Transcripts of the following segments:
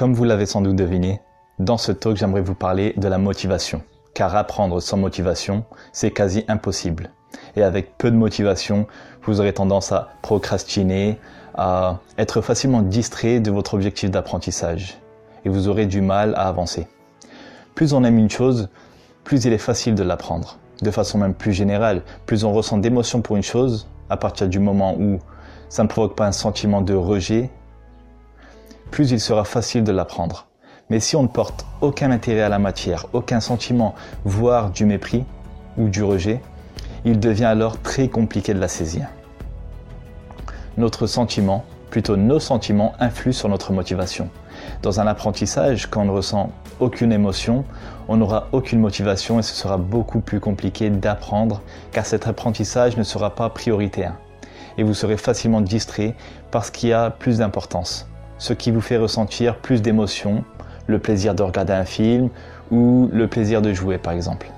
Comme vous l'avez sans doute deviné, dans ce talk, j'aimerais vous parler de la motivation. Car apprendre sans motivation, c'est quasi impossible. Et avec peu de motivation, vous aurez tendance à procrastiner, à être facilement distrait de votre objectif d'apprentissage. Et vous aurez du mal à avancer. Plus on aime une chose, plus il est facile de l'apprendre. De façon même plus générale, plus on ressent d'émotion pour une chose, à partir du moment où ça ne provoque pas un sentiment de rejet, plus il sera facile de l'apprendre. Mais si on ne porte aucun intérêt à la matière, aucun sentiment, voire du mépris ou du rejet, il devient alors très compliqué de la saisir. Notre sentiment, plutôt nos sentiments, influent sur notre motivation. Dans un apprentissage, quand on ne ressent aucune émotion, on n'aura aucune motivation et ce sera beaucoup plus compliqué d'apprendre car cet apprentissage ne sera pas prioritaire. Et vous serez facilement distrait parce qu'il y a plus d'importance ce qui vous fait ressentir plus d'émotions, le plaisir de regarder un film ou le plaisir de jouer par exemple.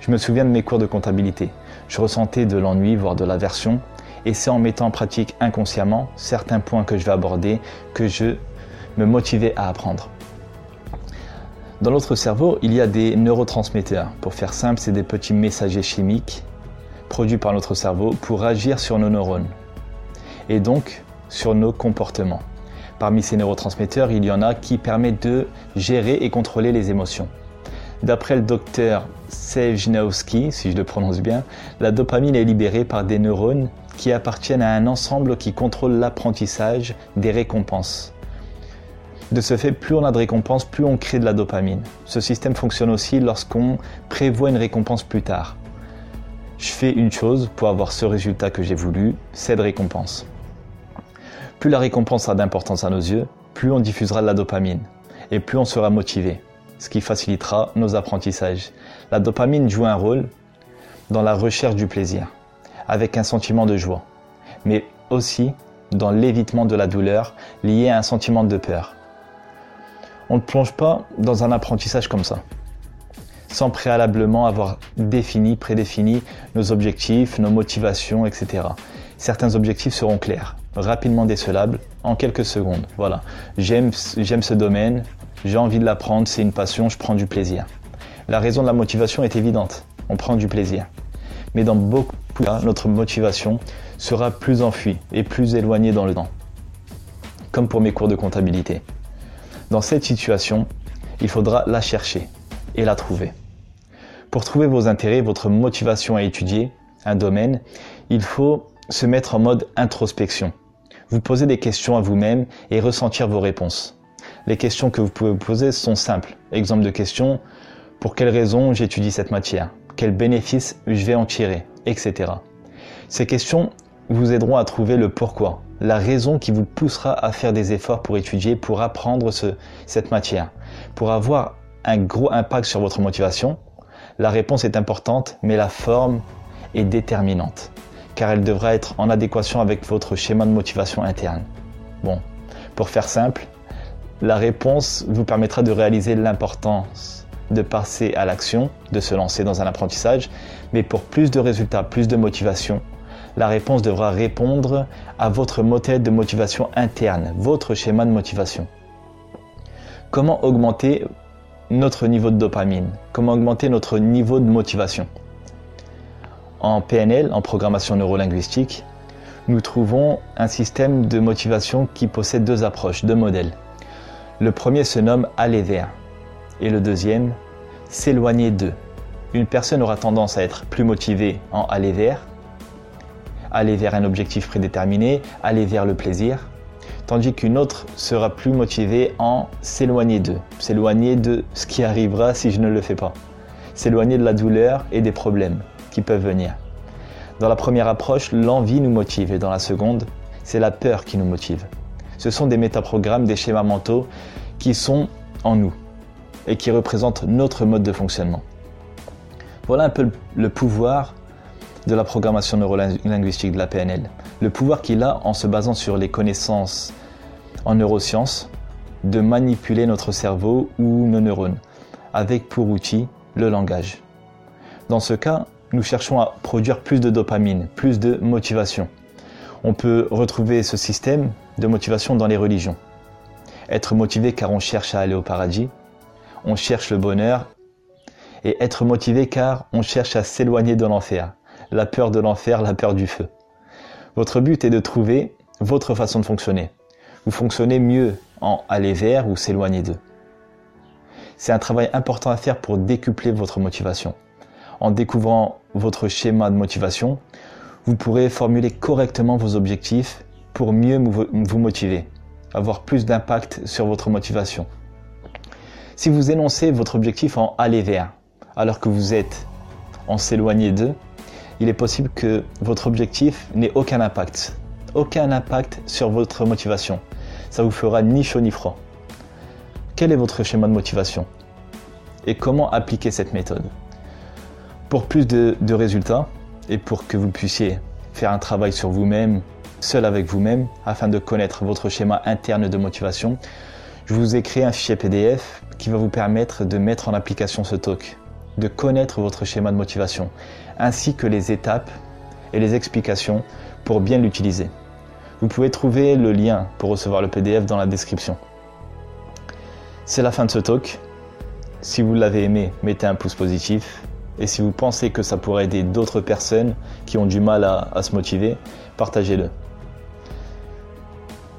Je me souviens de mes cours de comptabilité. Je ressentais de l'ennui, voire de l'aversion, et c'est en mettant en pratique inconsciemment certains points que je vais aborder que je me motivais à apprendre. Dans notre cerveau, il y a des neurotransmetteurs. Pour faire simple, c'est des petits messagers chimiques produits par notre cerveau pour agir sur nos neurones et donc sur nos comportements. Parmi ces neurotransmetteurs, il y en a qui permettent de gérer et contrôler les émotions. D'après le docteur Sejnowski, si je le prononce bien, la dopamine est libérée par des neurones qui appartiennent à un ensemble qui contrôle l'apprentissage des récompenses. De ce fait, plus on a de récompenses, plus on crée de la dopamine. Ce système fonctionne aussi lorsqu'on prévoit une récompense plus tard. Je fais une chose pour avoir ce résultat que j'ai voulu, cette récompense. Plus la récompense a d'importance à nos yeux, plus on diffusera de la dopamine et plus on sera motivé, ce qui facilitera nos apprentissages. La dopamine joue un rôle dans la recherche du plaisir, avec un sentiment de joie, mais aussi dans l'évitement de la douleur liée à un sentiment de peur. On ne plonge pas dans un apprentissage comme ça, sans préalablement avoir défini, prédéfini nos objectifs, nos motivations, etc. Certains objectifs seront clairs, rapidement décelable en quelques secondes. Voilà, j'aime ce domaine, j'ai envie de l'apprendre, c'est une passion, je prends du plaisir. La raison de la motivation est évidente, on prend du plaisir. Mais dans beaucoup de cas, notre motivation sera plus enfuie et plus éloignée dans le temps. Comme pour mes cours de comptabilité. Dans cette situation, il faudra la chercher et la trouver. Pour trouver vos intérêts, votre motivation à étudier un domaine, il faut se mettre en mode introspection vous posez des questions à vous-même et ressentir vos réponses. Les questions que vous pouvez vous poser sont simples. Exemple de question, pour quelle raison j'étudie cette matière? Quels bénéfices je vais en tirer? Etc. Ces questions vous aideront à trouver le pourquoi, la raison qui vous poussera à faire des efforts pour étudier, pour apprendre cette matière. Pour avoir un gros impact sur votre motivation, la réponse est importante, mais la forme est déterminante car elle devra être en adéquation avec votre schéma de motivation interne. Bon, pour faire simple, la réponse vous permettra de réaliser l'importance de passer à l'action, de se lancer dans un apprentissage, mais pour plus de résultats, plus de motivation, la réponse devra répondre à votre modèle de motivation interne, votre schéma de motivation. Comment augmenter notre niveau de dopamine? Comment augmenter notre niveau de motivation? En PNL, en programmation neurolinguistique, nous trouvons un système de motivation qui possède deux approches, deux modèles. Le premier se nomme aller vers et le deuxième s'éloigner d'eux. Une personne aura tendance à être plus motivée en aller vers, aller vers un objectif prédéterminé, aller vers le plaisir, tandis qu'une autre sera plus motivée en s'éloigner d'eux, s'éloigner de ce qui arrivera si je ne le fais pas, s'éloigner de la douleur et des problèmes qui peuvent venir. Dans la première approche, l'envie nous motive et dans la seconde, c'est la peur qui nous motive. Ce sont des métaprogrammes, des schémas mentaux qui sont en nous et qui représentent notre mode de fonctionnement. Voilà un peu le pouvoir de la programmation neurolinguistique de la PNL. Le pouvoir qu'il a en se basant sur les connaissances en neurosciences de manipuler notre cerveau ou nos neurones avec pour outil le langage. Dans ce cas, nous cherchons à produire plus de dopamine, plus de motivation. On peut retrouver ce système de motivation dans les religions. Être motivé car on cherche à aller au paradis, on cherche le bonheur, et être motivé car on cherche à s'éloigner de l'enfer, la peur de l'enfer, la peur du feu. Votre but est de trouver votre façon de fonctionner. Vous fonctionnez mieux en aller vers ou s'éloigner d'eux. C'est un travail important à faire pour décupler votre motivation. En découvrant votre schéma de motivation, vous pourrez formuler correctement vos objectifs pour mieux vous motiver, avoir plus d'impact sur votre motivation. Si vous énoncez votre objectif en aller vers, alors que vous êtes en s'éloigner d'eux, il est possible que votre objectif n'ait aucun impact. Aucun impact sur votre motivation. Ça vous fera ni chaud ni froid. Quel est votre schéma de motivation? Et comment appliquer cette méthode? Pour plus de, résultats et pour que vous puissiez faire un travail sur vous-même, seul avec vous-même, afin de connaître votre schéma interne de motivation, je vous ai créé un fichier PDF qui va vous permettre de mettre en application ce talk, de connaître votre schéma de motivation ainsi que les étapes et les explications pour bien l'utiliser. Vous pouvez trouver le lien pour recevoir le PDF dans la description. C'est la fin de ce talk. Si vous l'avez aimé, mettez un pouce positif. Et si vous pensez que ça pourrait aider d'autres personnes qui ont du mal à, se motiver, partagez-le.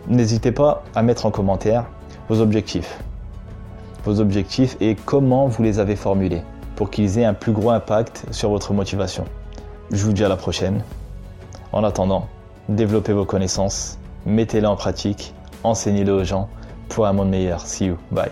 N'hésitez pas à mettre en commentaire vos objectifs. Vos objectifs et comment vous les avez formulés pour qu'ils aient un plus gros impact sur votre motivation. Je vous dis à la prochaine. En attendant, développez vos connaissances, mettez-les en pratique, enseignez-les aux gens pour un monde meilleur. See you. Bye.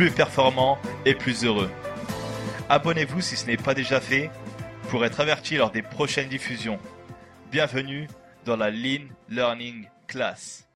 plus performant et plus heureux. Abonnez-vous si ce n'est pas déjà fait pour être averti lors des prochaines diffusions. Bienvenue dans la Lean Learning Class.